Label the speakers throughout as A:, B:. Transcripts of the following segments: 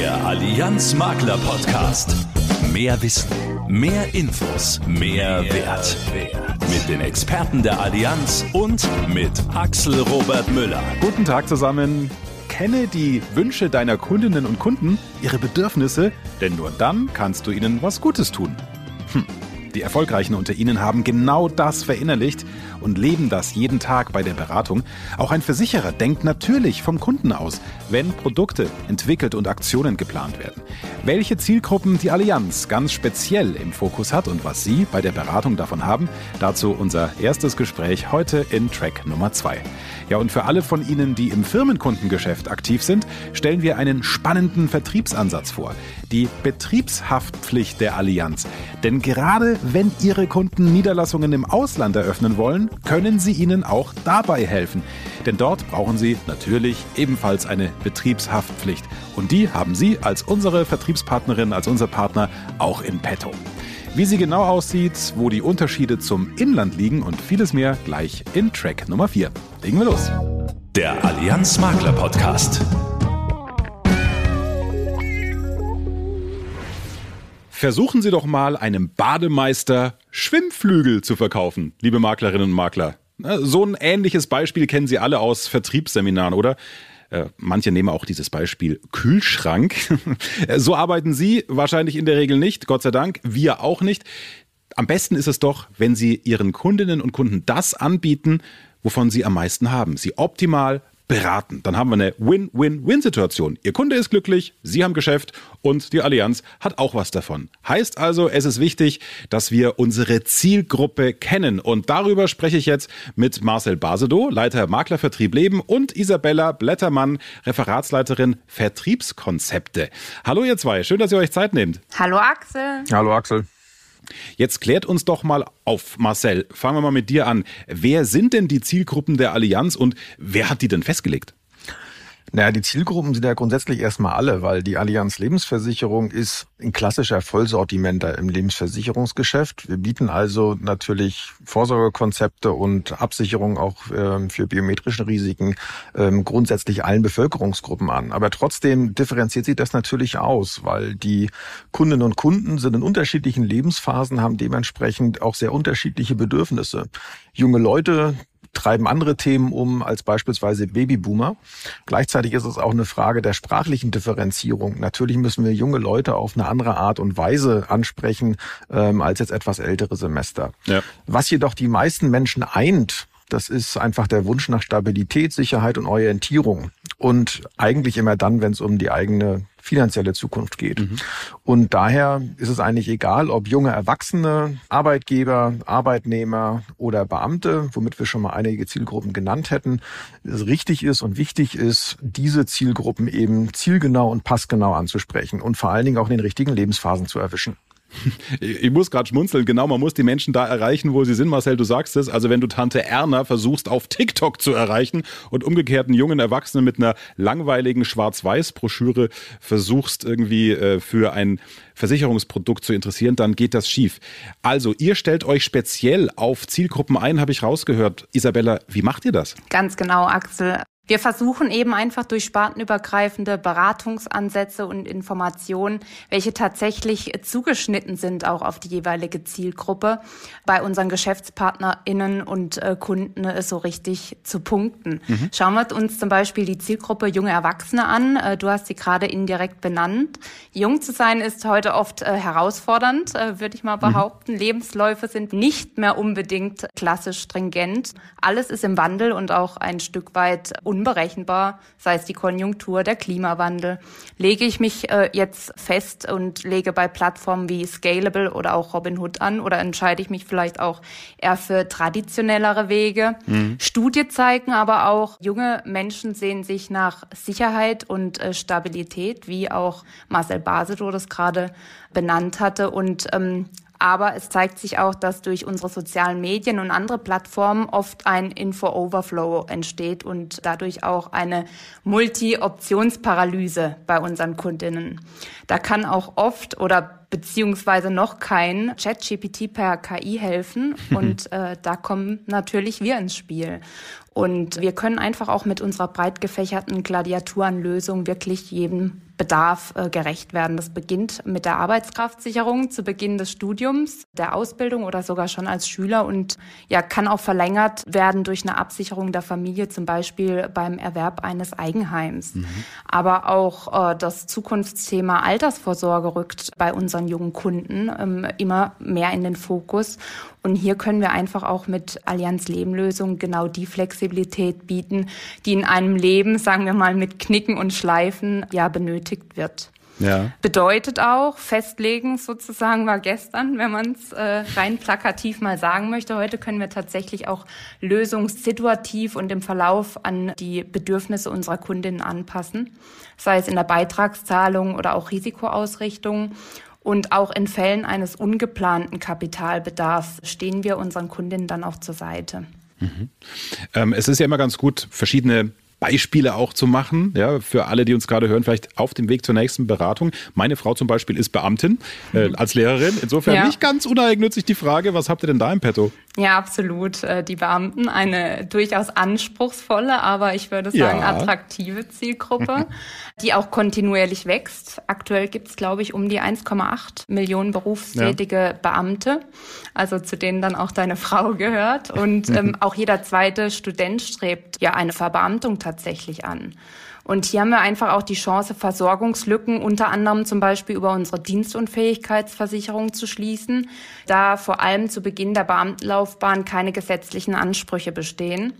A: Der Allianz Makler Podcast. Mehr Wissen, mehr Infos, mehr, Wert. Mit den Experten der Allianz und mit Axel Robert Müller.
B: Guten Tag zusammen. Kenne die Wünsche deiner Kundinnen und Kunden, ihre Bedürfnisse, denn nur dann kannst du ihnen was Gutes tun. Hm. Die Erfolgreichen unter Ihnen haben genau das verinnerlicht und leben das jeden Tag bei der Beratung. Auch ein Versicherer denkt natürlich vom Kunden aus, wenn Produkte entwickelt und Aktionen geplant werden. Welche Zielgruppen die Allianz ganz speziell im Fokus hat und was Sie bei der Beratung davon haben, dazu unser erstes Gespräch heute in Track Nummer 2. Ja, und für alle von Ihnen, die im Firmenkundengeschäft aktiv sind, stellen wir einen spannenden Vertriebsansatz vor. Die Betriebshaftpflicht der Allianz. Denn gerade wenn Ihre Kunden Niederlassungen im Ausland eröffnen wollen, können Sie ihnen auch dabei helfen. Denn dort brauchen Sie natürlich ebenfalls eine Betriebshaftpflicht. Und die haben Sie als unsere Vertriebspartnerin, als unser Partner auch in petto. Wie sie genau aussieht, wo die Unterschiede zum Inland liegen und vieles mehr gleich in Track Nummer 4. Legen wir los.
A: Der Allianz Makler Podcast.
B: Versuchen Sie doch mal einem Bademeister Schwimmflügel zu verkaufen, liebe Maklerinnen und Makler. So ein ähnliches Beispiel kennen Sie alle aus Vertriebsseminaren, oder? Äh, manche nehmen auch dieses Beispiel Kühlschrank. so arbeiten Sie wahrscheinlich in der Regel nicht, Gott sei Dank, wir auch nicht. Am besten ist es doch, wenn Sie Ihren Kundinnen und Kunden das anbieten, wovon Sie am meisten haben. Sie optimal beraten. Dann haben wir eine Win-Win-Win-Situation. Ihr Kunde ist glücklich, Sie haben Geschäft und die Allianz hat auch was davon. Heißt also, es ist wichtig, dass wir unsere Zielgruppe kennen. Und darüber spreche ich jetzt mit Marcel Basedow, Leiter Maklervertrieb Leben und Isabella Blättermann, Referatsleiterin Vertriebskonzepte. Hallo ihr zwei, schön, dass ihr euch Zeit nehmt.
C: Hallo Axel.
D: Hallo Axel.
B: Jetzt klärt uns doch mal auf, Marcel. Fangen wir mal mit dir an. Wer sind denn die Zielgruppen der Allianz und wer hat die denn festgelegt?
D: Naja, die Zielgruppen sind ja grundsätzlich erstmal alle, weil die Allianz Lebensversicherung ist ein klassischer Vollsortimenter im Lebensversicherungsgeschäft. Wir bieten also natürlich Vorsorgekonzepte und Absicherung auch äh, für biometrische Risiken äh, grundsätzlich allen Bevölkerungsgruppen an. Aber trotzdem differenziert sich das natürlich aus, weil die Kundinnen und Kunden sind in unterschiedlichen Lebensphasen, haben dementsprechend auch sehr unterschiedliche Bedürfnisse. Junge Leute, treiben andere Themen um als beispielsweise Babyboomer. Gleichzeitig ist es auch eine Frage der sprachlichen Differenzierung. Natürlich müssen wir junge Leute auf eine andere Art und Weise ansprechen ähm, als jetzt etwas ältere Semester. Ja. Was jedoch die meisten Menschen eint, das ist einfach der Wunsch nach Stabilität, Sicherheit und Orientierung. Und eigentlich immer dann, wenn es um die eigene finanzielle Zukunft geht. Mhm. Und daher ist es eigentlich egal, ob junge Erwachsene, Arbeitgeber, Arbeitnehmer oder Beamte, womit wir schon mal einige Zielgruppen genannt hätten, es richtig ist und wichtig ist, diese Zielgruppen eben zielgenau und passgenau anzusprechen und vor allen Dingen auch in den richtigen Lebensphasen zu erwischen.
B: Ich muss gerade schmunzeln, genau, man muss die Menschen da erreichen, wo sie sind. Marcel, du sagst es. Also wenn du Tante Erna versuchst, auf TikTok zu erreichen und umgekehrt einen jungen Erwachsenen mit einer langweiligen Schwarz-Weiß-Broschüre versuchst, irgendwie äh, für ein Versicherungsprodukt zu interessieren, dann geht das schief. Also, ihr stellt euch speziell auf Zielgruppen ein, habe ich rausgehört. Isabella, wie macht ihr das?
C: Ganz genau, Axel. Wir versuchen eben einfach durch spartenübergreifende Beratungsansätze und Informationen, welche tatsächlich zugeschnitten sind auch auf die jeweilige Zielgruppe, bei unseren GeschäftspartnerInnen und äh, Kunden äh, so richtig zu punkten. Mhm. Schauen wir uns zum Beispiel die Zielgruppe junge Erwachsene an. Äh, du hast sie gerade indirekt benannt. Jung zu sein ist heute oft herausfordernd, würde ich mal mhm. behaupten. Mhm. Lebensläufe sind nicht mehr unbedingt klassisch stringent. Alles ist im Wandel und auch ein Stück weit un unberechenbar, sei es die Konjunktur, der Klimawandel. Lege ich mich äh, jetzt fest und lege bei Plattformen wie Scalable oder auch Robinhood an oder entscheide ich mich vielleicht auch eher für traditionellere Wege? Mhm. Studien zeigen aber auch, junge Menschen sehen sich nach Sicherheit und äh, Stabilität, wie auch Marcel Basedow das gerade benannt hatte und ähm, aber es zeigt sich auch, dass durch unsere sozialen Medien und andere Plattformen oft ein Info-Overflow entsteht und dadurch auch eine Multi-Optionsparalyse bei unseren Kundinnen. Da kann auch oft oder beziehungsweise noch kein ChatGPT per KI helfen. Und äh, da kommen natürlich wir ins Spiel. Und wir können einfach auch mit unserer breit gefächerten Gladiaturenlösung wirklich jedem Bedarf äh, gerecht werden. Das beginnt mit der Arbeitskraftsicherung zu Beginn des Studiums, der Ausbildung oder sogar schon als Schüler und ja, kann auch verlängert werden durch eine Absicherung der Familie, zum Beispiel beim Erwerb eines Eigenheims. Mhm. Aber auch äh, das Zukunftsthema Altersvorsorge rückt bei unseren jungen Kunden ähm, immer mehr in den Fokus. Und hier können wir einfach auch mit Allianz Lebenlösung genau die Flexibilität bieten, die in einem Leben, sagen wir mal, mit Knicken und Schleifen ja benötigt wird. Ja. Bedeutet auch, festlegen sozusagen war gestern, wenn man es äh, rein plakativ mal sagen möchte. Heute können wir tatsächlich auch lösungssituativ und im Verlauf an die Bedürfnisse unserer Kundinnen anpassen, sei es in der Beitragszahlung oder auch Risikoausrichtung. Und auch in Fällen eines ungeplanten Kapitalbedarfs stehen wir unseren Kundinnen dann auch zur Seite.
B: Mhm. Ähm, es ist ja immer ganz gut, verschiedene Beispiele auch zu machen, ja, für alle, die uns gerade hören, vielleicht auf dem Weg zur nächsten Beratung. Meine Frau zum Beispiel ist Beamtin äh, mhm. als Lehrerin. Insofern ja. nicht ganz uneigennützig die Frage, was habt ihr denn da im Petto?
C: Ja, absolut. Äh, die Beamten, eine durchaus anspruchsvolle, aber ich würde sagen ja. attraktive Zielgruppe, die auch kontinuierlich wächst. Aktuell gibt es, glaube ich, um die 1,8 Millionen berufstätige ja. Beamte, also zu denen dann auch deine Frau gehört. Und ähm, auch jeder zweite Student strebt ja eine Verbeamtung tatsächlich an. Und hier haben wir einfach auch die Chance, Versorgungslücken unter anderem zum Beispiel über unsere Dienstunfähigkeitsversicherung zu schließen, da vor allem zu Beginn der Beamtenlaufbahn keine gesetzlichen Ansprüche bestehen.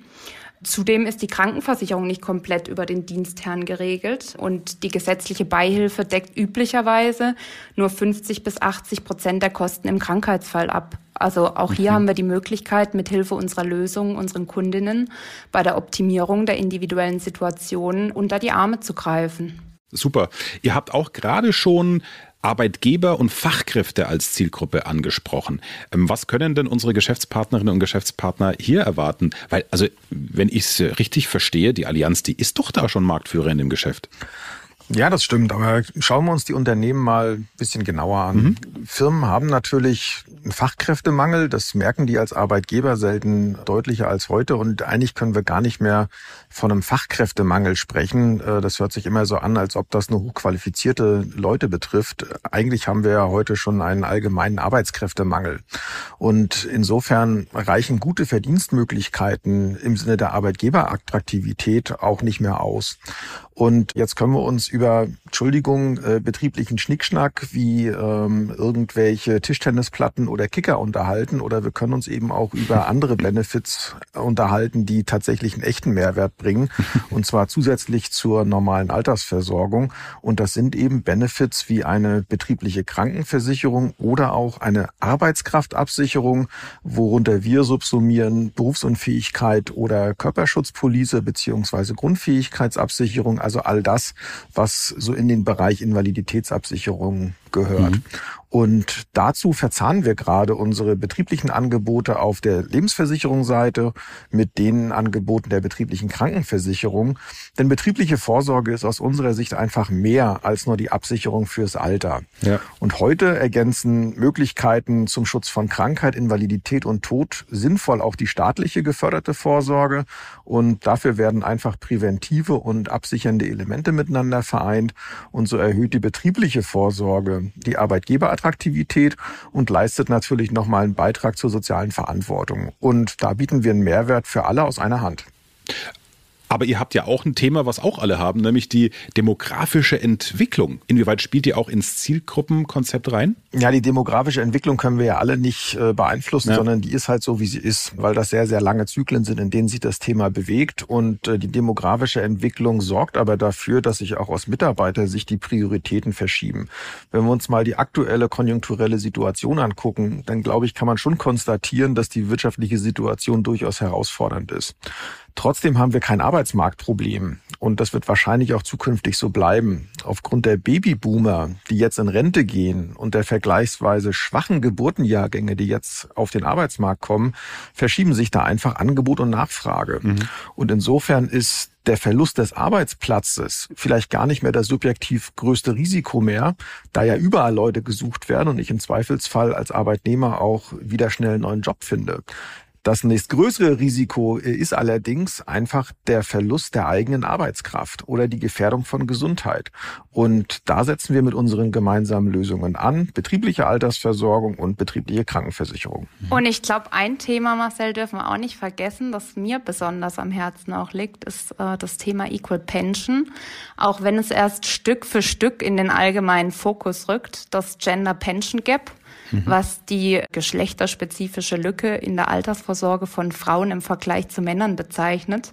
C: Zudem ist die Krankenversicherung nicht komplett über den Dienstherrn geregelt und die gesetzliche Beihilfe deckt üblicherweise nur 50 bis 80 Prozent der Kosten im Krankheitsfall ab. Also auch hier mhm. haben wir die Möglichkeit, mit Hilfe unserer Lösungen unseren Kundinnen bei der Optimierung der individuellen Situationen unter die Arme zu greifen.
B: Super. Ihr habt auch gerade schon Arbeitgeber und Fachkräfte als Zielgruppe angesprochen. Ähm, was können denn unsere Geschäftspartnerinnen und Geschäftspartner hier erwarten? Weil, also, wenn ich es richtig verstehe, die Allianz, die ist doch da schon Marktführer in dem Geschäft.
D: Ja, das stimmt. Aber schauen wir uns die Unternehmen mal ein bisschen genauer an. Mhm. Firmen haben natürlich einen Fachkräftemangel. Das merken die als Arbeitgeber selten deutlicher als heute. Und eigentlich können wir gar nicht mehr von einem Fachkräftemangel sprechen. Äh, das hört sich immer so an, als ob das nur hochqualifizierte Leute betrifft. Eigentlich haben wir ja heute schon einen allgemeinen Arbeitskräftemangel. Und insofern reichen gute Verdienstmöglichkeiten im Sinne der Arbeitgeberattraktivität auch nicht mehr aus. Und jetzt können wir uns über, Entschuldigung, äh, betrieblichen Schnickschnack wie ähm, irgendwelche Tischtennisplatten oder Kicker unterhalten oder wir können uns eben auch über andere Benefits unterhalten, die tatsächlich einen echten Mehrwert bringen und zwar zusätzlich zur normalen Altersversorgung. Und das sind eben Benefits wie eine betriebliche Krankenversicherung oder auch eine Arbeitskraftabsicherung, worunter wir subsumieren Berufsunfähigkeit oder Körperschutzpolice beziehungsweise Grundfähigkeitsabsicherung also all das, was so in den Bereich Invaliditätsabsicherung gehört. Mhm. Und dazu verzahnen wir gerade unsere betrieblichen Angebote auf der Lebensversicherungsseite mit den Angeboten der betrieblichen Krankenversicherung. Denn betriebliche Vorsorge ist aus unserer Sicht einfach mehr als nur die Absicherung fürs Alter. Ja. Und heute ergänzen Möglichkeiten zum Schutz von Krankheit, Invalidität und Tod sinnvoll auch die staatliche geförderte Vorsorge. Und dafür werden einfach präventive und absichernde Elemente miteinander vereint. Und so erhöht die betriebliche Vorsorge die Arbeitgeber Attraktivität und leistet natürlich nochmal einen Beitrag zur sozialen Verantwortung. Und da bieten wir einen Mehrwert für alle aus einer Hand.
B: Aber ihr habt ja auch ein Thema, was auch alle haben, nämlich die demografische Entwicklung. Inwieweit spielt ihr auch ins Zielgruppenkonzept rein?
D: Ja, die demografische Entwicklung können wir ja alle nicht äh, beeinflussen, ja. sondern die ist halt so, wie sie ist, weil das sehr, sehr lange Zyklen sind, in denen sich das Thema bewegt. Und äh, die demografische Entwicklung sorgt aber dafür, dass sich auch aus Mitarbeitersicht die Prioritäten verschieben. Wenn wir uns mal die aktuelle konjunkturelle Situation angucken, dann glaube ich, kann man schon konstatieren, dass die wirtschaftliche Situation durchaus herausfordernd ist. Trotzdem haben wir kein Arbeitsmarktproblem und das wird wahrscheinlich auch zukünftig so bleiben. Aufgrund der Babyboomer, die jetzt in Rente gehen und der vergleichsweise schwachen Geburtenjahrgänge, die jetzt auf den Arbeitsmarkt kommen, verschieben sich da einfach Angebot und Nachfrage. Mhm. Und insofern ist der Verlust des Arbeitsplatzes vielleicht gar nicht mehr das subjektiv größte Risiko mehr, da ja überall Leute gesucht werden und ich im Zweifelsfall als Arbeitnehmer auch wieder schnell einen neuen Job finde. Das nächstgrößere Risiko ist allerdings einfach der Verlust der eigenen Arbeitskraft oder die Gefährdung von Gesundheit. Und da setzen wir mit unseren gemeinsamen Lösungen an. Betriebliche Altersversorgung und betriebliche Krankenversicherung.
C: Und ich glaube, ein Thema, Marcel, dürfen wir auch nicht vergessen, das mir besonders am Herzen auch liegt, ist äh, das Thema Equal Pension. Auch wenn es erst Stück für Stück in den allgemeinen Fokus rückt, das Gender Pension Gap mhm. was die geschlechterspezifische Lücke in der Altersvorsorge von Frauen im Vergleich zu Männern bezeichnet,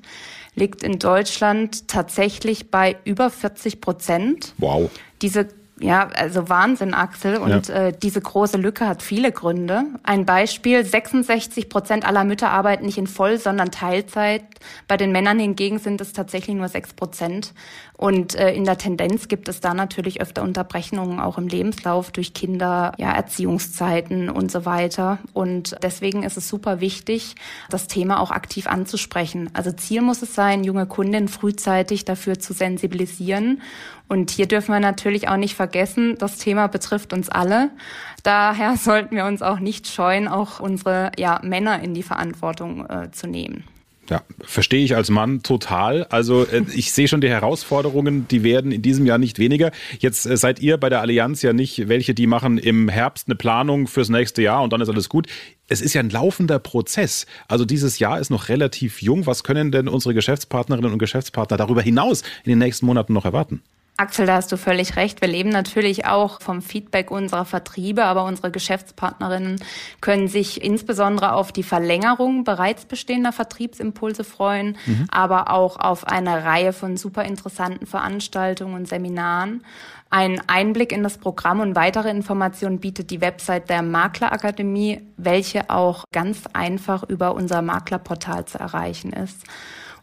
C: liegt in Deutschland tatsächlich bei über 40 Prozent.
B: Wow.
C: Diese ja, also Wahnsinn, Axel. Und ja. äh, diese große Lücke hat viele Gründe. Ein Beispiel, 66 Prozent aller Mütter arbeiten nicht in Voll, sondern Teilzeit. Bei den Männern hingegen sind es tatsächlich nur 6 Prozent. Und äh, in der Tendenz gibt es da natürlich öfter Unterbrechungen auch im Lebenslauf durch Kinder, ja, Erziehungszeiten und so weiter. Und deswegen ist es super wichtig, das Thema auch aktiv anzusprechen. Also Ziel muss es sein, junge Kundinnen frühzeitig dafür zu sensibilisieren. Und hier dürfen wir natürlich auch nicht vergessen, das Thema betrifft uns alle. Daher sollten wir uns auch nicht scheuen, auch unsere ja, Männer in die Verantwortung äh, zu nehmen.
B: Ja, verstehe ich als Mann total. Also äh, ich sehe schon die Herausforderungen, die werden in diesem Jahr nicht weniger. Jetzt äh, seid ihr bei der Allianz ja nicht welche, die machen im Herbst eine Planung fürs nächste Jahr und dann ist alles gut. Es ist ja ein laufender Prozess. Also dieses Jahr ist noch relativ jung. Was können denn unsere Geschäftspartnerinnen und Geschäftspartner darüber hinaus in den nächsten Monaten noch erwarten?
C: Axel, da hast du völlig recht. Wir leben natürlich auch vom Feedback unserer Vertriebe, aber unsere Geschäftspartnerinnen können sich insbesondere auf die Verlängerung bereits bestehender Vertriebsimpulse freuen, mhm. aber auch auf eine Reihe von super interessanten Veranstaltungen und Seminaren. Ein Einblick in das Programm und weitere Informationen bietet die Website der Maklerakademie, welche auch ganz einfach über unser Maklerportal zu erreichen ist.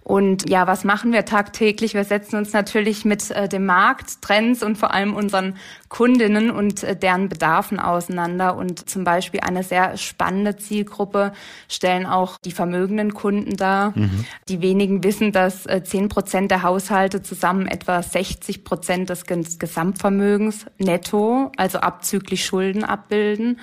C: Und ja, was machen wir tagtäglich? Wir setzen uns natürlich mit äh, dem Markt, Trends und vor allem unseren Kundinnen und äh, deren Bedarfen auseinander. Und zum Beispiel eine sehr spannende Zielgruppe stellen auch die vermögenden Kunden dar. Mhm. Die wenigen wissen, dass äh, zehn Prozent der Haushalte zusammen etwa 60 Prozent des Gesamtvermögens netto, also abzüglich Schulden abbilden.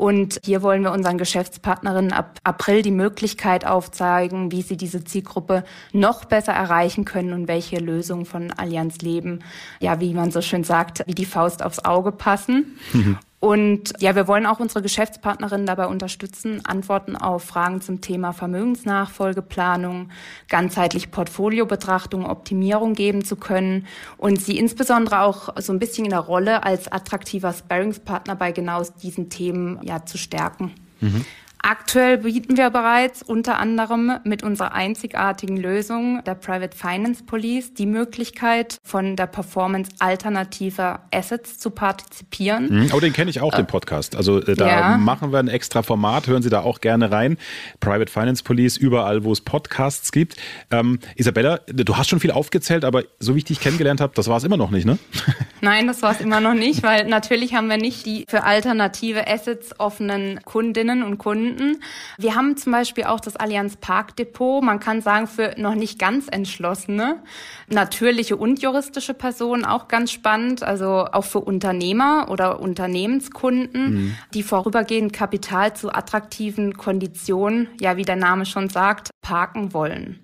C: Und hier wollen wir unseren Geschäftspartnerinnen ab April die Möglichkeit aufzeigen, wie sie diese Zielgruppe noch besser erreichen können und welche Lösungen von Allianz Leben, ja, wie man so schön sagt, wie die Faust aufs Auge passen. Mhm. Und ja, wir wollen auch unsere Geschäftspartnerinnen dabei unterstützen, Antworten auf Fragen zum Thema Vermögensnachfolgeplanung, ganzheitlich Portfoliobetrachtung, Optimierung geben zu können und sie insbesondere auch so ein bisschen in der Rolle als attraktiver Sparringspartner bei genau diesen Themen ja zu stärken. Mhm. Aktuell bieten wir bereits unter anderem mit unserer einzigartigen Lösung der Private Finance Police die Möglichkeit, von der Performance alternativer Assets zu partizipieren.
B: Oh, den kenne ich auch, den äh, Podcast. Also äh, da ja. machen wir ein extra Format, hören Sie da auch gerne rein. Private Finance Police, überall, wo es Podcasts gibt. Ähm, Isabella, du hast schon viel aufgezählt, aber so wie ich dich kennengelernt habe, das war es immer noch nicht, ne?
C: Nein, das war es immer noch nicht, weil natürlich haben wir nicht die für alternative Assets offenen Kundinnen und Kunden finden. Wir haben zum Beispiel auch das Allianz Park Depot. Man kann sagen, für noch nicht ganz entschlossene, natürliche und juristische Personen auch ganz spannend. Also auch für Unternehmer oder Unternehmenskunden, mhm. die vorübergehend Kapital zu attraktiven Konditionen, ja, wie der Name schon sagt, parken wollen.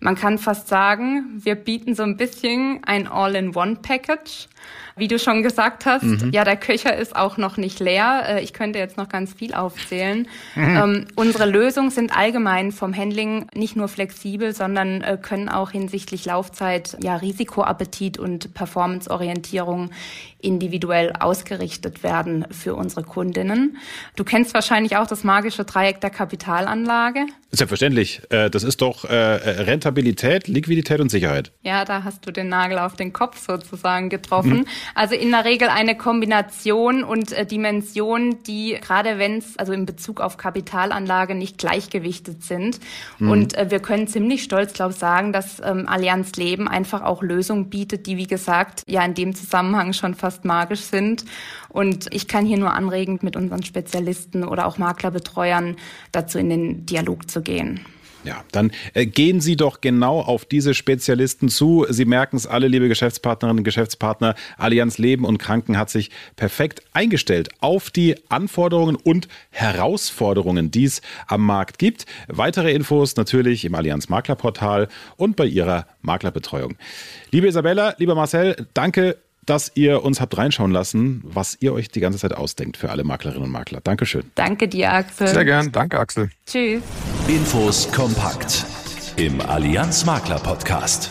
C: Man kann fast sagen, wir bieten so ein bisschen ein All-in-One-Package. Wie du schon gesagt hast, mhm. ja, der Köcher ist auch noch nicht leer. Äh, ich könnte jetzt noch ganz viel aufzählen. Mhm. Ähm, unsere Lösungen sind allgemein vom Handling nicht nur flexibel, sondern äh, können auch hinsichtlich Laufzeit, ja, Risikoappetit und Performanceorientierung individuell ausgerichtet werden für unsere Kundinnen. Du kennst wahrscheinlich auch das magische Dreieck der Kapitalanlage.
B: Selbstverständlich. Äh, das ist doch Rentabilität, Liquidität und Sicherheit.
C: Ja, da hast du den Nagel auf den Kopf sozusagen getroffen. Mhm. Also in der Regel eine Kombination und äh, Dimension, die gerade wenn es also in Bezug auf Kapitalanlage nicht gleichgewichtet sind. Mhm. Und äh, wir können ziemlich stolz, glaube ich, sagen, dass ähm, Allianz Leben einfach auch Lösungen bietet, die wie gesagt ja in dem Zusammenhang schon fast magisch sind. Und ich kann hier nur anregend mit unseren Spezialisten oder auch Maklerbetreuern dazu in den Dialog zu gehen.
B: Ja, dann äh, gehen Sie doch genau auf diese Spezialisten zu. Sie merken es alle, liebe Geschäftspartnerinnen und Geschäftspartner. Allianz Leben und Kranken hat sich perfekt eingestellt auf die Anforderungen und Herausforderungen, die es am Markt gibt. Weitere Infos natürlich im Allianz Maklerportal und bei Ihrer Maklerbetreuung. Liebe Isabella, lieber Marcel, danke dass ihr uns habt reinschauen lassen, was ihr euch die ganze Zeit ausdenkt für alle Maklerinnen und Makler. Dankeschön.
C: Danke dir, Axel.
D: Sehr gern. Danke, Axel.
C: Tschüss.
A: Infos kompakt im Allianz Makler Podcast.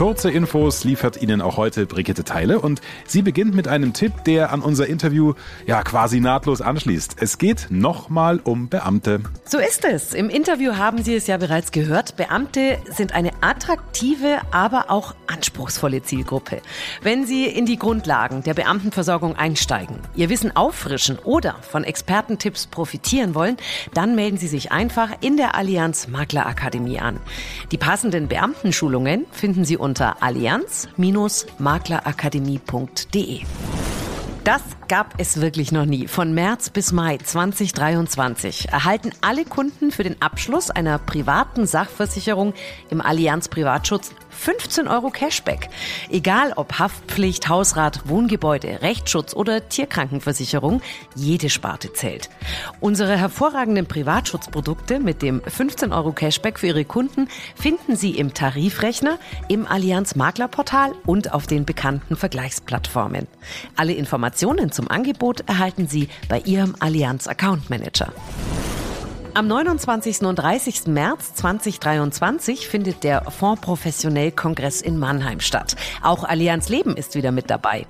B: Kurze Infos liefert Ihnen auch heute Brigitte Teile und sie beginnt mit einem Tipp, der an unser Interview ja quasi nahtlos anschließt. Es geht nochmal um Beamte.
E: So ist es. Im Interview haben Sie es ja bereits gehört. Beamte sind eine attraktive, aber auch anspruchsvolle Zielgruppe. Wenn Sie in die Grundlagen der Beamtenversorgung einsteigen, Ihr Wissen auffrischen oder von Expertentipps profitieren wollen, dann melden Sie sich einfach in der Allianz Maklerakademie an. Die passenden Beamtenschulungen finden Sie unter unter allianz-maklerakademie.de. Das gab es wirklich noch nie. Von März bis Mai 2023 erhalten alle Kunden für den Abschluss einer privaten Sachversicherung im Allianz Privatschutz 15 Euro Cashback. Egal ob Haftpflicht, Hausrat, Wohngebäude, Rechtsschutz oder Tierkrankenversicherung, jede Sparte zählt. Unsere hervorragenden Privatschutzprodukte mit dem 15 Euro Cashback für Ihre Kunden finden Sie im Tarifrechner, im Allianz Maklerportal und auf den bekannten Vergleichsplattformen. Alle Informationen zum Angebot erhalten Sie bei Ihrem Allianz Account Manager. Am 29. und 30. März 2023 findet der Fonds Professionell Kongress in Mannheim statt. Auch Allianz Leben ist wieder mit dabei.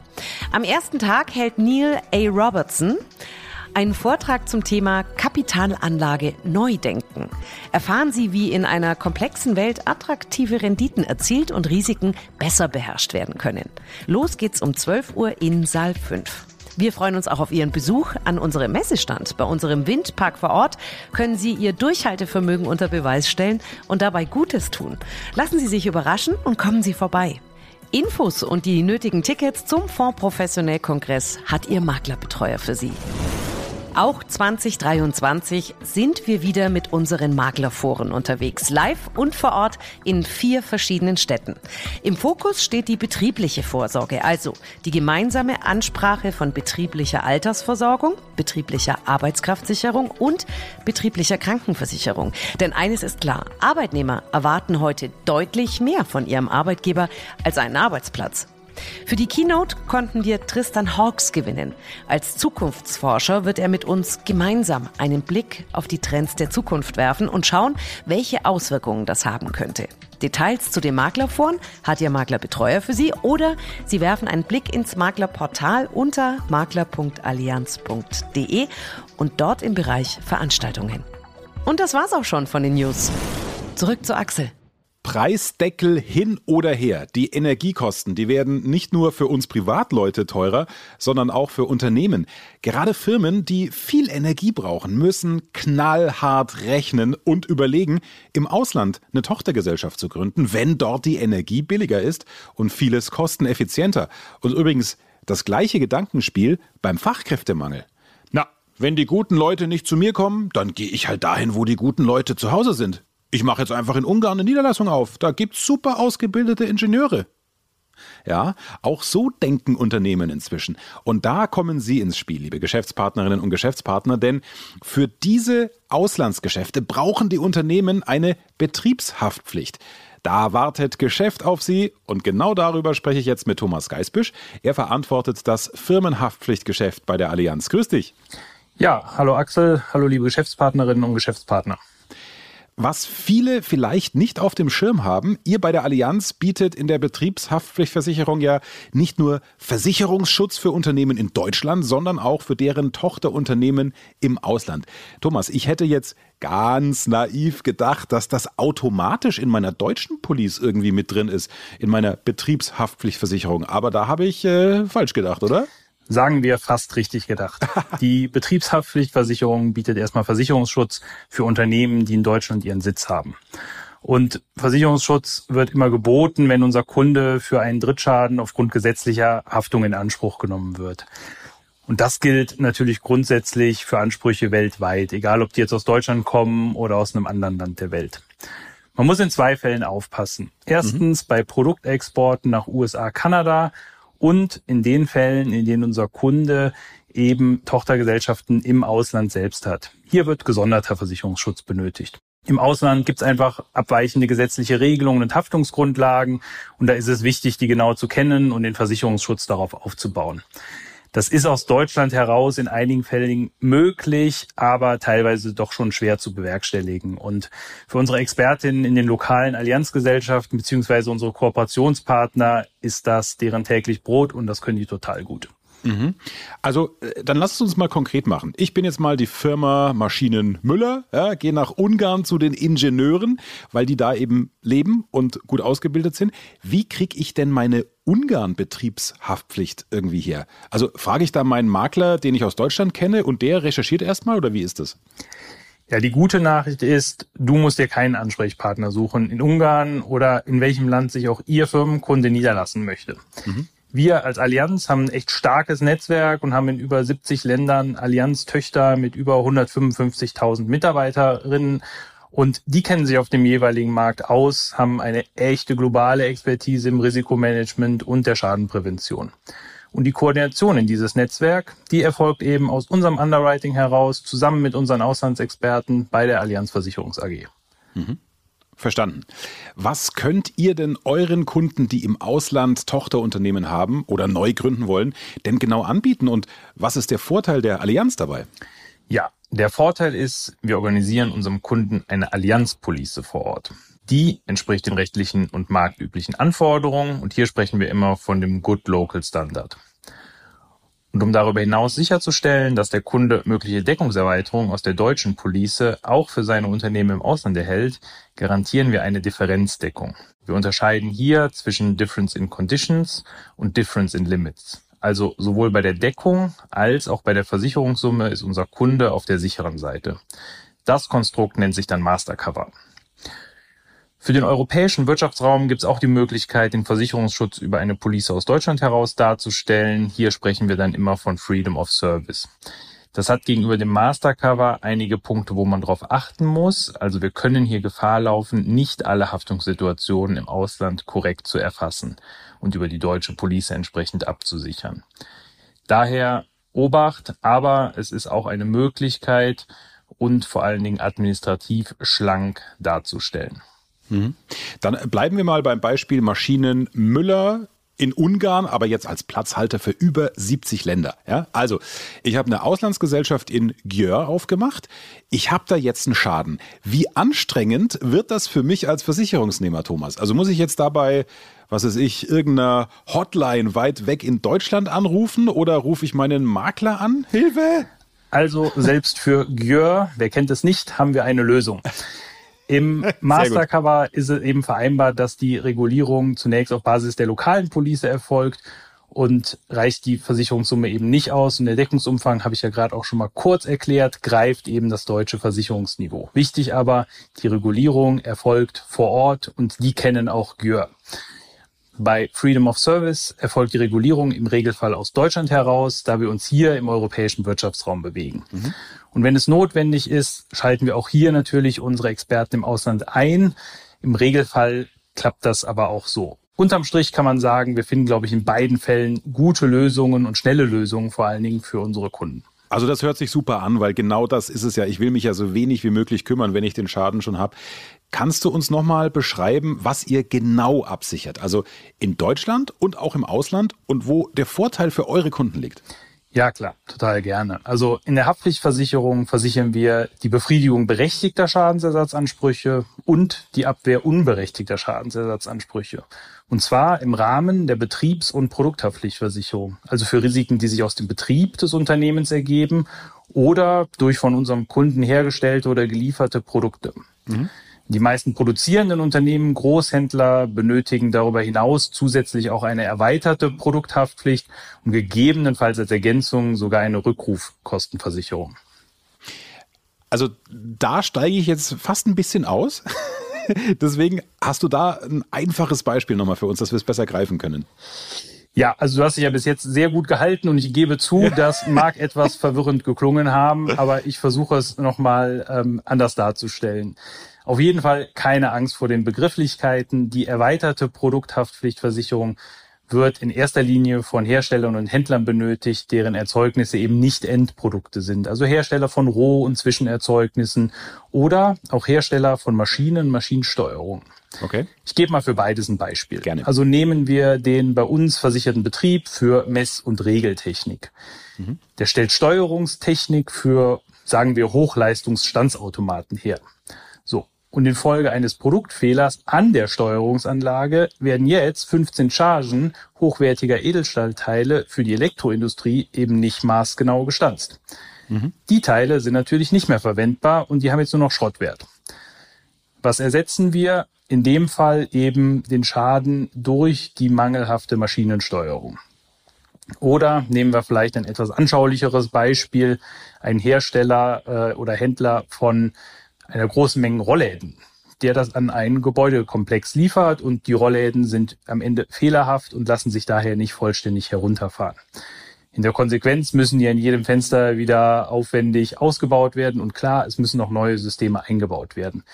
E: Am ersten Tag hält Neil A. Robertson einen Vortrag zum Thema Kapitalanlage Neudenken. Erfahren Sie, wie in einer komplexen Welt attraktive Renditen erzielt und Risiken besser beherrscht werden können. Los geht's um 12 Uhr in Saal 5. Wir freuen uns auch auf Ihren Besuch an unserem Messestand. Bei unserem Windpark vor Ort können Sie Ihr Durchhaltevermögen unter Beweis stellen und dabei Gutes tun. Lassen Sie sich überraschen und kommen Sie vorbei. Infos und die nötigen Tickets zum Fonds Professionell Kongress hat Ihr Maklerbetreuer für Sie. Auch 2023 sind wir wieder mit unseren Maklerforen unterwegs, live und vor Ort in vier verschiedenen Städten. Im Fokus steht die betriebliche Vorsorge, also die gemeinsame Ansprache von betrieblicher Altersversorgung, betrieblicher Arbeitskraftsicherung und betrieblicher Krankenversicherung. Denn eines ist klar, Arbeitnehmer erwarten heute deutlich mehr von ihrem Arbeitgeber als einen Arbeitsplatz. Für die Keynote konnten wir Tristan Hawks gewinnen. Als Zukunftsforscher wird er mit uns gemeinsam einen Blick auf die Trends der Zukunft werfen und schauen, welche Auswirkungen das haben könnte. Details zu den Maklerforen hat Ihr Maklerbetreuer für Sie oder Sie werfen einen Blick ins Maklerportal unter makler.allianz.de und dort im Bereich Veranstaltungen. Und das war's auch schon von den News. Zurück zu Axel.
B: Preisdeckel hin oder her. Die Energiekosten, die werden nicht nur für uns Privatleute teurer, sondern auch für Unternehmen. Gerade Firmen, die viel Energie brauchen, müssen knallhart rechnen und überlegen, im Ausland eine Tochtergesellschaft zu gründen, wenn dort die Energie billiger ist und vieles kosteneffizienter. Und übrigens das gleiche Gedankenspiel beim Fachkräftemangel. Na, wenn die guten Leute nicht zu mir kommen, dann gehe ich halt dahin, wo die guten Leute zu Hause sind. Ich mache jetzt einfach in Ungarn eine Niederlassung auf. Da gibt's super ausgebildete Ingenieure. Ja, auch so denken Unternehmen inzwischen. Und da kommen Sie ins Spiel, liebe Geschäftspartnerinnen und Geschäftspartner, denn für diese Auslandsgeschäfte brauchen die Unternehmen eine Betriebshaftpflicht. Da wartet Geschäft auf Sie und genau darüber spreche ich jetzt mit Thomas Geisbüsch. Er verantwortet das Firmenhaftpflichtgeschäft bei der Allianz. Grüß dich.
F: Ja, hallo Axel, hallo liebe Geschäftspartnerinnen und Geschäftspartner.
B: Was viele vielleicht nicht auf dem Schirm haben, ihr bei der Allianz bietet in der Betriebshaftpflichtversicherung ja nicht nur Versicherungsschutz für Unternehmen in Deutschland, sondern auch für deren Tochterunternehmen im Ausland. Thomas, ich hätte jetzt ganz naiv gedacht, dass das automatisch in meiner deutschen Police irgendwie mit drin ist, in meiner Betriebshaftpflichtversicherung. Aber da habe ich äh, falsch gedacht, oder?
F: Sagen wir fast richtig gedacht. Die Betriebshaftpflichtversicherung bietet erstmal Versicherungsschutz für Unternehmen, die in Deutschland ihren Sitz haben. Und Versicherungsschutz wird immer geboten, wenn unser Kunde für einen Drittschaden aufgrund gesetzlicher Haftung in Anspruch genommen wird. Und das gilt natürlich grundsätzlich für Ansprüche weltweit, egal ob die jetzt aus Deutschland kommen oder aus einem anderen Land der Welt. Man muss in zwei Fällen aufpassen. Erstens mhm. bei Produktexporten nach USA, Kanada und in den Fällen, in denen unser Kunde eben Tochtergesellschaften im Ausland selbst hat. Hier wird gesonderter Versicherungsschutz benötigt. Im Ausland gibt es einfach abweichende gesetzliche Regelungen und Haftungsgrundlagen und da ist es wichtig, die genau zu kennen und den Versicherungsschutz darauf aufzubauen. Das ist aus Deutschland heraus in einigen Fällen möglich, aber teilweise doch schon schwer zu bewerkstelligen. Und für unsere Expertinnen in den lokalen Allianzgesellschaften beziehungsweise unsere Kooperationspartner ist das deren täglich Brot und das können die total gut.
B: Mhm. Also, äh, dann lasst uns mal konkret machen. Ich bin jetzt mal die Firma Maschinen Müller, ja, gehe nach Ungarn zu den Ingenieuren, weil die da eben leben und gut ausgebildet sind. Wie kriege ich denn meine Ungarn-Betriebshaftpflicht irgendwie her? Also frage ich da meinen Makler, den ich aus Deutschland kenne, und der recherchiert erstmal oder wie ist das?
F: Ja, die gute Nachricht ist, du musst dir keinen Ansprechpartner suchen in Ungarn oder in welchem Land sich auch Ihr Firmenkunde niederlassen möchte. Mhm. Wir als Allianz haben ein echt starkes Netzwerk und haben in über 70 Ländern Allianz-Töchter mit über 155.000 Mitarbeiterinnen. Und die kennen sich auf dem jeweiligen Markt aus, haben eine echte globale Expertise im Risikomanagement und der Schadenprävention. Und die Koordination in dieses Netzwerk, die erfolgt eben aus unserem Underwriting heraus, zusammen mit unseren Auslandsexperten bei der Allianz Versicherungs AG.
B: Mhm. Verstanden. Was könnt ihr denn euren Kunden, die im Ausland Tochterunternehmen haben oder neu gründen wollen, denn genau anbieten und was ist der Vorteil der Allianz dabei?
F: Ja, der Vorteil ist, wir organisieren unserem Kunden eine Allianzpolice vor Ort. Die entspricht den rechtlichen und marktüblichen Anforderungen und hier sprechen wir immer von dem Good Local Standard. Und um darüber hinaus sicherzustellen, dass der Kunde mögliche Deckungserweiterungen aus der deutschen Police auch für seine Unternehmen im Ausland erhält, garantieren wir eine Differenzdeckung. Wir unterscheiden hier zwischen Difference in Conditions und Difference in Limits. Also sowohl bei der Deckung als auch bei der Versicherungssumme ist unser Kunde auf der sicheren Seite. Das Konstrukt nennt sich dann Mastercover. Für den europäischen Wirtschaftsraum gibt es auch die Möglichkeit, den Versicherungsschutz über eine Police aus Deutschland heraus darzustellen. Hier sprechen wir dann immer von Freedom of Service. Das hat gegenüber dem Mastercover einige Punkte, wo man darauf achten muss. Also wir können hier Gefahr laufen, nicht alle Haftungssituationen im Ausland korrekt zu erfassen und über die deutsche Police entsprechend abzusichern. Daher Obacht, aber es ist auch eine Möglichkeit und vor allen Dingen administrativ schlank darzustellen.
B: Mhm. Dann bleiben wir mal beim Beispiel Maschinen Müller in Ungarn, aber jetzt als Platzhalter für über 70 Länder. Ja? Also, ich habe eine Auslandsgesellschaft in Gjör aufgemacht. Ich habe da jetzt einen Schaden. Wie anstrengend wird das für mich als Versicherungsnehmer, Thomas? Also muss ich jetzt dabei, was weiß ich, irgendeiner Hotline weit weg in Deutschland anrufen oder rufe ich meinen Makler an? Hilfe!
F: Also selbst für Gjör, wer kennt es nicht, haben wir eine Lösung. Im Mastercover ist es eben vereinbart, dass die Regulierung zunächst auf Basis der lokalen Police erfolgt und reicht die Versicherungssumme eben nicht aus. Und der Deckungsumfang, habe ich ja gerade auch schon mal kurz erklärt, greift eben das deutsche Versicherungsniveau. Wichtig aber, die Regulierung erfolgt vor Ort und die kennen auch GÜR. Bei Freedom of Service erfolgt die Regulierung im Regelfall aus Deutschland heraus, da wir uns hier im europäischen Wirtschaftsraum bewegen. Mhm. Und wenn es notwendig ist, schalten wir auch hier natürlich unsere Experten im Ausland ein. Im Regelfall klappt das aber auch so. Unterm Strich kann man sagen, wir finden, glaube ich, in beiden Fällen gute Lösungen und schnelle Lösungen, vor allen Dingen für unsere Kunden.
B: Also das hört sich super an, weil genau das ist es ja. Ich will mich ja so wenig wie möglich kümmern, wenn ich den Schaden schon habe. Kannst du uns nochmal beschreiben, was ihr genau absichert? Also in Deutschland und auch im Ausland und wo der Vorteil für eure Kunden liegt?
F: Ja, klar, total gerne. Also in der Haftpflichtversicherung versichern wir die Befriedigung berechtigter Schadensersatzansprüche und die Abwehr unberechtigter Schadensersatzansprüche. Und zwar im Rahmen der Betriebs- und Produkthaftpflichtversicherung, also für Risiken, die sich aus dem Betrieb des Unternehmens ergeben oder durch von unserem Kunden hergestellte oder gelieferte Produkte. Mhm. Die meisten produzierenden Unternehmen, Großhändler benötigen darüber hinaus zusätzlich auch eine erweiterte Produkthaftpflicht und gegebenenfalls als Ergänzung sogar eine Rückrufkostenversicherung.
B: Also da steige ich jetzt fast ein bisschen aus. Deswegen hast du da ein einfaches Beispiel nochmal für uns, dass wir es besser greifen können.
F: Ja, also du hast dich ja bis jetzt sehr gut gehalten und ich gebe zu, das mag etwas verwirrend geklungen haben, aber ich versuche es nochmal ähm, anders darzustellen. Auf jeden Fall keine Angst vor den Begrifflichkeiten. Die erweiterte Produkthaftpflichtversicherung wird in erster Linie von Herstellern und Händlern benötigt, deren Erzeugnisse eben nicht Endprodukte sind. Also Hersteller von Roh- und Zwischenerzeugnissen oder auch Hersteller von Maschinen, Maschinensteuerung.
B: Okay.
F: Ich gebe mal für beides ein Beispiel.
B: Gerne.
F: Also nehmen wir den bei uns versicherten Betrieb für Mess- und Regeltechnik. Mhm. Der stellt Steuerungstechnik für, sagen wir, Hochleistungsstandsautomaten her. Und infolge eines Produktfehlers an der Steuerungsanlage werden jetzt 15 Chargen hochwertiger Edelstahlteile für die Elektroindustrie eben nicht maßgenau gestanzt. Mhm. Die Teile sind natürlich nicht mehr verwendbar und die haben jetzt nur noch Schrottwert. Was ersetzen wir? In dem Fall eben den Schaden durch die mangelhafte Maschinensteuerung. Oder nehmen wir vielleicht ein etwas anschaulicheres Beispiel, ein Hersteller äh, oder Händler von einer großen Menge Rollläden, der das an einen Gebäudekomplex liefert und die Rollläden sind am Ende fehlerhaft und lassen sich daher nicht vollständig herunterfahren. In der Konsequenz müssen die an jedem Fenster wieder aufwendig ausgebaut werden und klar, es müssen noch neue Systeme eingebaut werden.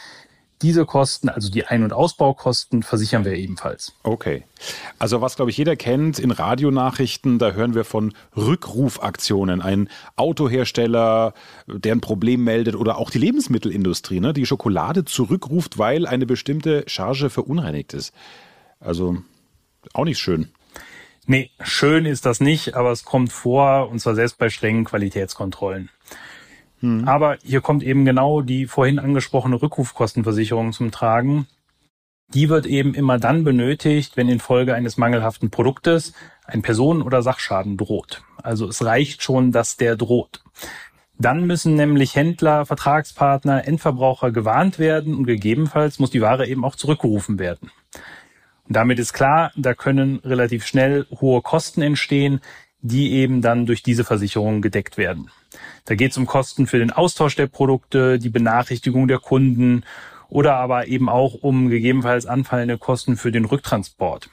F: Diese Kosten, also die Ein- und Ausbaukosten, versichern wir ebenfalls.
B: Okay. Also was, glaube ich, jeder kennt in Radionachrichten, da hören wir von Rückrufaktionen. Ein Autohersteller, der ein Problem meldet oder auch die Lebensmittelindustrie, ne, die Schokolade zurückruft, weil eine bestimmte Charge verunreinigt ist. Also auch nicht schön.
F: Nee, schön ist das nicht, aber es kommt vor, und zwar selbst bei strengen Qualitätskontrollen. Hm. Aber hier kommt eben genau die vorhin angesprochene Rückrufkostenversicherung zum Tragen. Die wird eben immer dann benötigt, wenn infolge eines mangelhaften Produktes ein Personen- oder Sachschaden droht. Also es reicht schon, dass der droht. Dann müssen nämlich Händler, Vertragspartner, Endverbraucher gewarnt werden und gegebenenfalls muss die Ware eben auch zurückgerufen werden. Und damit ist klar, da können relativ schnell hohe Kosten entstehen, die eben dann durch diese Versicherung gedeckt werden. Da geht es um Kosten für den Austausch der Produkte, die Benachrichtigung der Kunden oder aber eben auch um gegebenenfalls anfallende Kosten für den Rücktransport.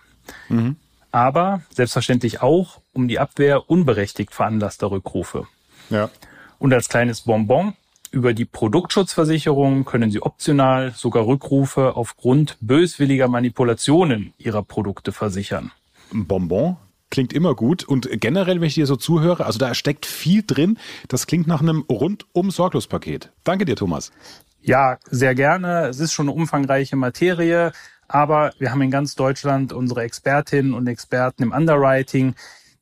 F: Mhm. Aber selbstverständlich auch um die Abwehr unberechtigt veranlasster Rückrufe.
B: Ja.
F: Und als kleines Bonbon über die Produktschutzversicherung können Sie optional sogar Rückrufe aufgrund böswilliger Manipulationen Ihrer Produkte versichern.
B: Bonbon? Klingt immer gut. Und generell, wenn ich dir so zuhöre, also da steckt viel drin. Das klingt nach einem rundum sorglos Paket. Danke dir, Thomas.
F: Ja, sehr gerne. Es ist schon eine umfangreiche Materie, aber wir haben in ganz Deutschland unsere Expertinnen und Experten im Underwriting,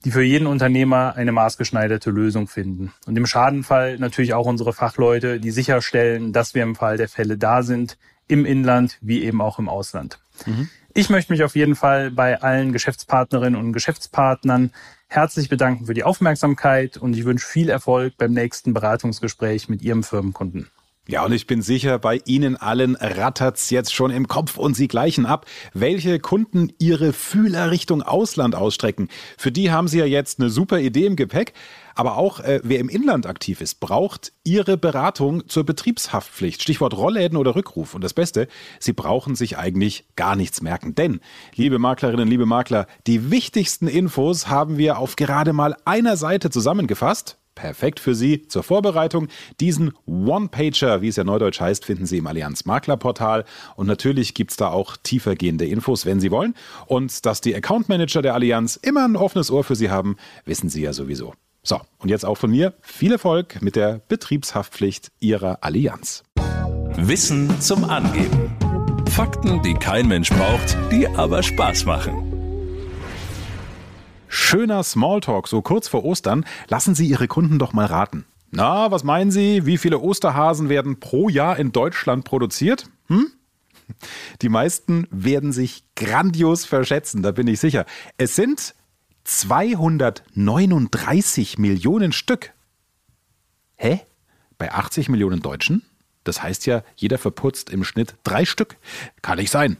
F: die für jeden Unternehmer eine maßgeschneiderte Lösung finden. Und im Schadenfall natürlich auch unsere Fachleute, die sicherstellen, dass wir im Fall der Fälle da sind, im Inland wie eben auch im Ausland. Mhm. Ich möchte mich auf jeden Fall bei allen Geschäftspartnerinnen und Geschäftspartnern herzlich bedanken für die Aufmerksamkeit und ich wünsche viel Erfolg beim nächsten Beratungsgespräch mit Ihrem Firmenkunden.
B: Ja, und ich bin sicher, bei Ihnen allen rattert's jetzt schon im Kopf und Sie gleichen ab, welche Kunden ihre Fühler Richtung Ausland ausstrecken. Für die haben Sie ja jetzt eine super Idee im Gepäck. Aber auch äh, wer im Inland aktiv ist, braucht Ihre Beratung zur Betriebshaftpflicht. Stichwort Rollläden oder Rückruf. Und das Beste, Sie brauchen sich eigentlich gar nichts merken. Denn, liebe Maklerinnen, liebe Makler, die wichtigsten Infos haben wir auf gerade mal einer Seite zusammengefasst. Perfekt für Sie zur Vorbereitung. Diesen One-Pager, wie es ja neudeutsch heißt, finden Sie im Allianz Makler Portal. Und natürlich gibt es da auch tiefergehende Infos, wenn Sie wollen. Und dass die Account Manager der Allianz immer ein offenes Ohr für Sie haben, wissen Sie ja sowieso. So, und jetzt auch von mir viel Erfolg mit der Betriebshaftpflicht Ihrer Allianz.
A: Wissen zum Angeben. Fakten, die kein Mensch braucht, die aber Spaß machen.
B: Schöner Smalltalk, so kurz vor Ostern. Lassen Sie Ihre Kunden doch mal raten. Na, was meinen Sie? Wie viele Osterhasen werden pro Jahr in Deutschland produziert? Hm? Die meisten werden sich grandios verschätzen, da bin ich sicher. Es sind 239 Millionen Stück. Hä? Bei 80 Millionen Deutschen? Das heißt ja, jeder verputzt im Schnitt drei Stück. Kann nicht sein.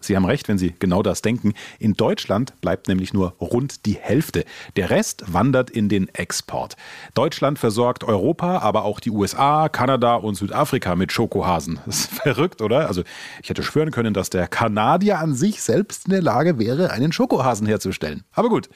B: Sie haben recht, wenn Sie genau das denken. In Deutschland bleibt nämlich nur rund die Hälfte. Der Rest wandert in den Export. Deutschland versorgt Europa, aber auch die USA, Kanada und Südafrika mit Schokohasen. Das ist verrückt, oder? Also ich hätte schwören können, dass der Kanadier an sich selbst in der Lage wäre, einen Schokohasen herzustellen. Aber gut,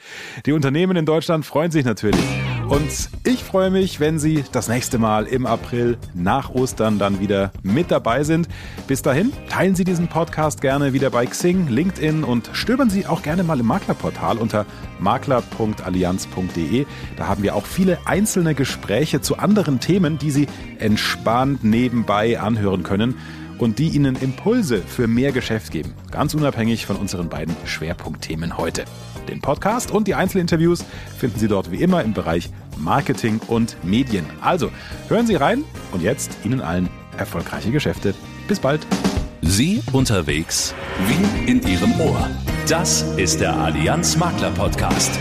B: die Unternehmen in Deutschland freuen sich natürlich. Und ich freue mich, wenn Sie das nächste Mal im April nach Ostern dann wieder mit dabei sind. Bis dahin, teilen Sie diesen Podcast gerne wieder bei Xing, LinkedIn und stöbern Sie auch gerne mal im Maklerportal unter makler.allianz.de. Da haben wir auch viele einzelne Gespräche zu anderen Themen, die Sie entspannt nebenbei anhören können und die Ihnen Impulse für mehr Geschäft geben, ganz unabhängig von unseren beiden Schwerpunktthemen heute. Den Podcast und die Einzelinterviews finden Sie dort wie immer im Bereich Marketing und Medien. Also hören Sie rein und jetzt Ihnen allen erfolgreiche Geschäfte. Bis bald.
A: Sie unterwegs wie in Ihrem Ohr. Das ist der Allianz Makler Podcast.